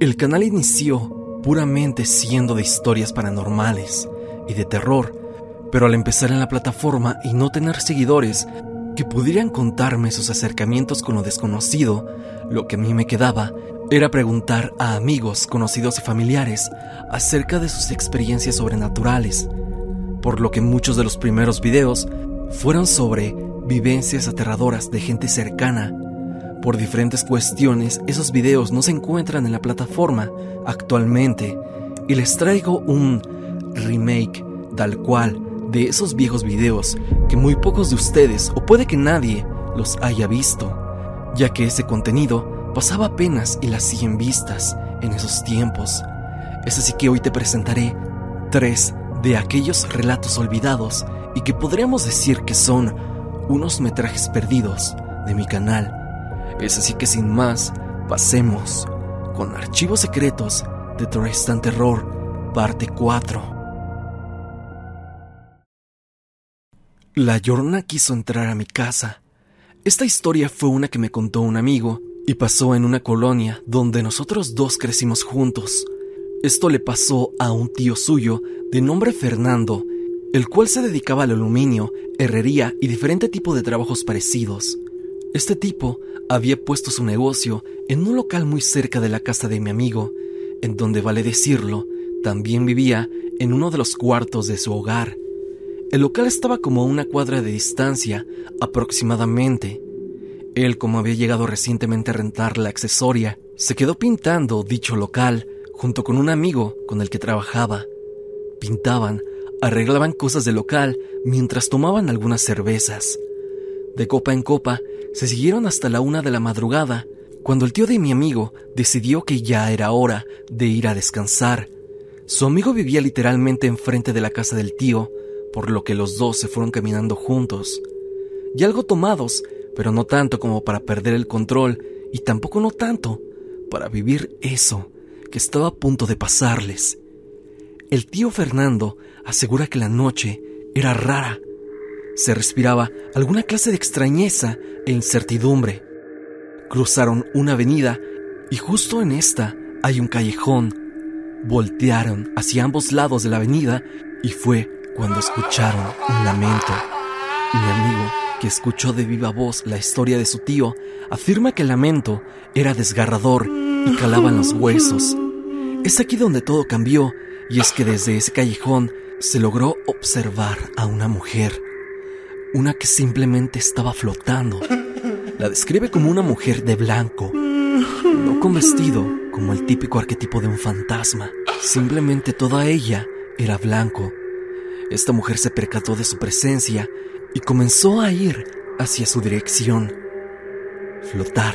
El canal inició puramente siendo de historias paranormales y de terror, pero al empezar en la plataforma y no tener seguidores que pudieran contarme sus acercamientos con lo desconocido, lo que a mí me quedaba era preguntar a amigos, conocidos y familiares acerca de sus experiencias sobrenaturales, por lo que muchos de los primeros videos fueron sobre vivencias aterradoras de gente cercana. Por diferentes cuestiones, esos videos no se encuentran en la plataforma actualmente y les traigo un remake tal cual de esos viejos videos que muy pocos de ustedes o puede que nadie los haya visto, ya que ese contenido pasaba apenas y las 100 vistas en esos tiempos. Es así que hoy te presentaré tres de aquellos relatos olvidados y que podríamos decir que son unos metrajes perdidos de mi canal. Es así que sin más, pasemos con Archivos Secretos de Tristan Terror, parte 4. La Llorona quiso entrar a mi casa. Esta historia fue una que me contó un amigo y pasó en una colonia donde nosotros dos crecimos juntos. Esto le pasó a un tío suyo de nombre Fernando, el cual se dedicaba al aluminio, herrería y diferente tipo de trabajos parecidos. Este tipo había puesto su negocio en un local muy cerca de la casa de mi amigo, en donde vale decirlo, también vivía en uno de los cuartos de su hogar. El local estaba como a una cuadra de distancia, aproximadamente. Él, como había llegado recientemente a rentar la accesoria, se quedó pintando dicho local junto con un amigo con el que trabajaba. Pintaban, arreglaban cosas del local mientras tomaban algunas cervezas. De copa en copa, se siguieron hasta la una de la madrugada, cuando el tío de mi amigo decidió que ya era hora de ir a descansar. Su amigo vivía literalmente enfrente de la casa del tío, por lo que los dos se fueron caminando juntos, y algo tomados, pero no tanto como para perder el control, y tampoco no tanto para vivir eso que estaba a punto de pasarles. El tío Fernando asegura que la noche era rara. Se respiraba alguna clase de extrañeza e incertidumbre. Cruzaron una avenida y justo en esta hay un callejón. Voltearon hacia ambos lados de la avenida y fue cuando escucharon un lamento. Mi amigo, que escuchó de viva voz la historia de su tío, afirma que el lamento era desgarrador y calaba en los huesos. Es aquí donde todo cambió, y es que desde ese callejón se logró observar a una mujer, una que simplemente estaba flotando. La describe como una mujer de blanco, no con vestido como el típico arquetipo de un fantasma, simplemente toda ella era blanco esta mujer se percató de su presencia y comenzó a ir hacia su dirección. Flotar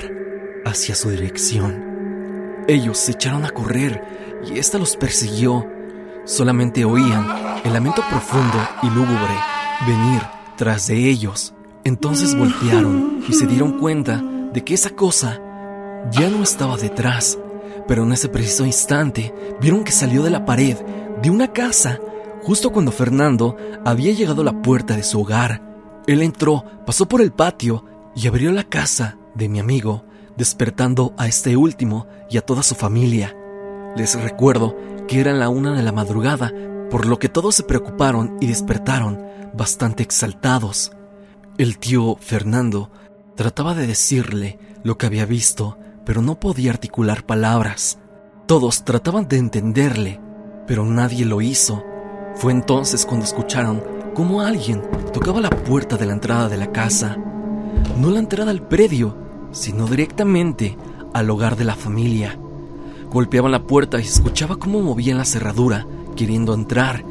hacia su dirección. Ellos se echaron a correr y ésta los persiguió. Solamente oían el lamento profundo y lúgubre venir tras de ellos. Entonces voltearon y se dieron cuenta de que esa cosa ya no estaba detrás, pero en ese preciso instante vieron que salió de la pared de una casa justo cuando Fernando había llegado a la puerta de su hogar. Él entró, pasó por el patio y abrió la casa de mi amigo, despertando a este último y a toda su familia. Les recuerdo que era la una de la madrugada, por lo que todos se preocuparon y despertaron bastante exaltados. El tío Fernando trataba de decirle lo que había visto, pero no podía articular palabras. Todos trataban de entenderle, pero nadie lo hizo. Fue entonces cuando escucharon cómo alguien tocaba la puerta de la entrada de la casa. No la entrada al predio, sino directamente al hogar de la familia. Golpeaban la puerta y escuchaba cómo movían la cerradura, queriendo entrar.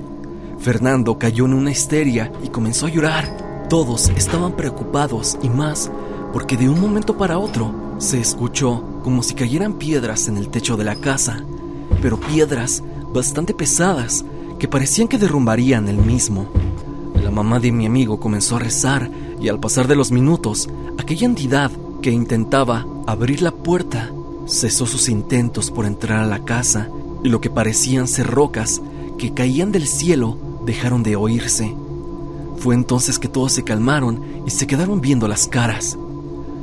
Fernando cayó en una histeria y comenzó a llorar. Todos estaban preocupados y más porque de un momento para otro se escuchó como si cayeran piedras en el techo de la casa, pero piedras bastante pesadas que parecían que derrumbarían el mismo. La mamá de mi amigo comenzó a rezar y al pasar de los minutos, aquella entidad que intentaba abrir la puerta cesó sus intentos por entrar a la casa y lo que parecían ser rocas que caían del cielo dejaron de oírse. Fue entonces que todos se calmaron y se quedaron viendo las caras.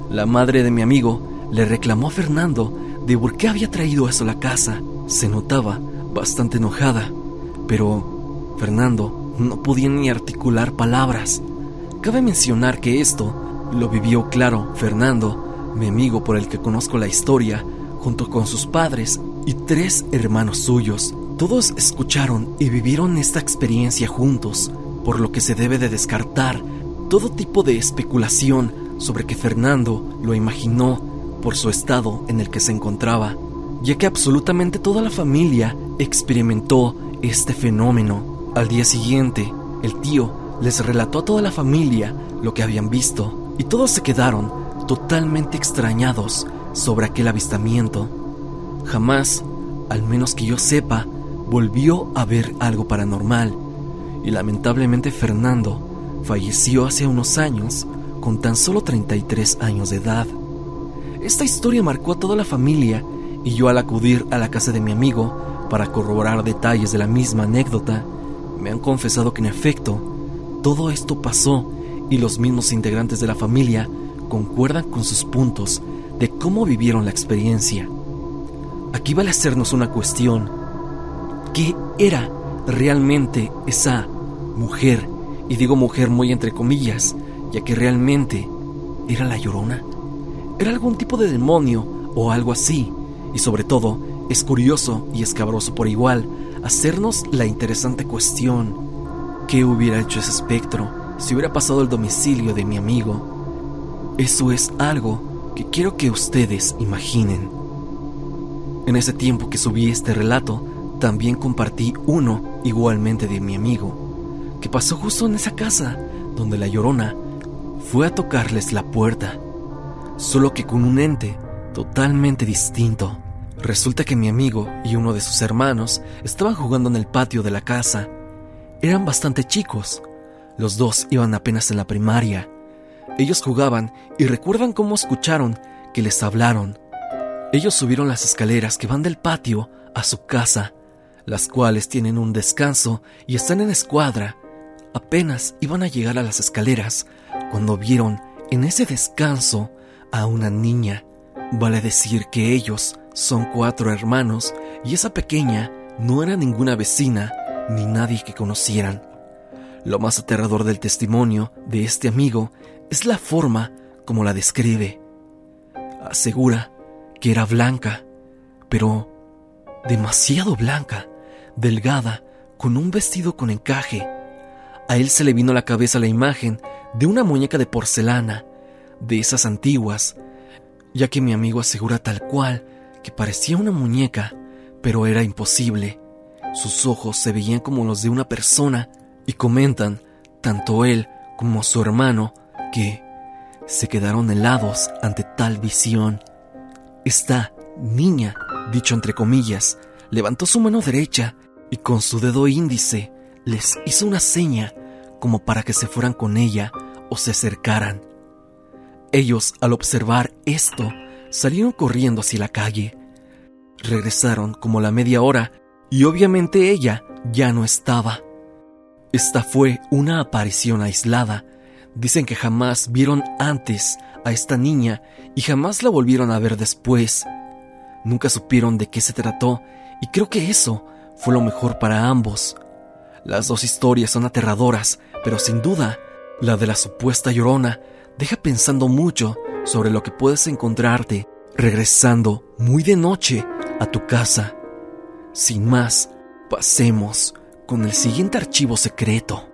La madre de mi amigo le reclamó a Fernando de por qué había traído eso a la casa. Se notaba bastante enojada, pero Fernando no podía ni articular palabras. Cabe mencionar que esto lo vivió claro Fernando, mi amigo por el que conozco la historia, junto con sus padres y tres hermanos suyos. Todos escucharon y vivieron esta experiencia juntos, por lo que se debe de descartar todo tipo de especulación sobre que Fernando lo imaginó por su estado en el que se encontraba, ya que absolutamente toda la familia experimentó este fenómeno. Al día siguiente, el tío les relató a toda la familia lo que habían visto y todos se quedaron totalmente extrañados sobre aquel avistamiento. Jamás, al menos que yo sepa, volvió a ver algo paranormal y lamentablemente Fernando falleció hace unos años con tan solo 33 años de edad. Esta historia marcó a toda la familia y yo al acudir a la casa de mi amigo para corroborar detalles de la misma anécdota, me han confesado que en efecto, todo esto pasó y los mismos integrantes de la familia concuerdan con sus puntos de cómo vivieron la experiencia. Aquí vale hacernos una cuestión. ¿Qué era realmente esa mujer? Y digo mujer muy entre comillas, ya que realmente era la llorona. ¿Era algún tipo de demonio o algo así? Y sobre todo, es curioso y escabroso por igual hacernos la interesante cuestión, ¿qué hubiera hecho ese espectro si hubiera pasado el domicilio de mi amigo? Eso es algo que quiero que ustedes imaginen. En ese tiempo que subí este relato, también compartí uno igualmente de mi amigo, que pasó justo en esa casa donde la llorona fue a tocarles la puerta solo que con un ente totalmente distinto. Resulta que mi amigo y uno de sus hermanos estaban jugando en el patio de la casa. Eran bastante chicos. Los dos iban apenas en la primaria. Ellos jugaban y recuerdan cómo escucharon que les hablaron. Ellos subieron las escaleras que van del patio a su casa, las cuales tienen un descanso y están en escuadra. Apenas iban a llegar a las escaleras cuando vieron en ese descanso a una niña. Vale decir que ellos son cuatro hermanos y esa pequeña no era ninguna vecina ni nadie que conocieran. Lo más aterrador del testimonio de este amigo es la forma como la describe. Asegura que era blanca, pero demasiado blanca, delgada, con un vestido con encaje. A él se le vino a la cabeza la imagen de una muñeca de porcelana de esas antiguas, ya que mi amigo asegura tal cual que parecía una muñeca, pero era imposible. Sus ojos se veían como los de una persona y comentan, tanto él como su hermano, que se quedaron helados ante tal visión. Esta niña, dicho entre comillas, levantó su mano derecha y con su dedo índice les hizo una seña como para que se fueran con ella o se acercaran. Ellos, al observar esto, salieron corriendo hacia la calle. Regresaron como la media hora y obviamente ella ya no estaba. Esta fue una aparición aislada. Dicen que jamás vieron antes a esta niña y jamás la volvieron a ver después. Nunca supieron de qué se trató y creo que eso fue lo mejor para ambos. Las dos historias son aterradoras, pero sin duda, la de la supuesta llorona deja pensando mucho sobre lo que puedes encontrarte regresando muy de noche a tu casa. Sin más, pasemos con el siguiente archivo secreto.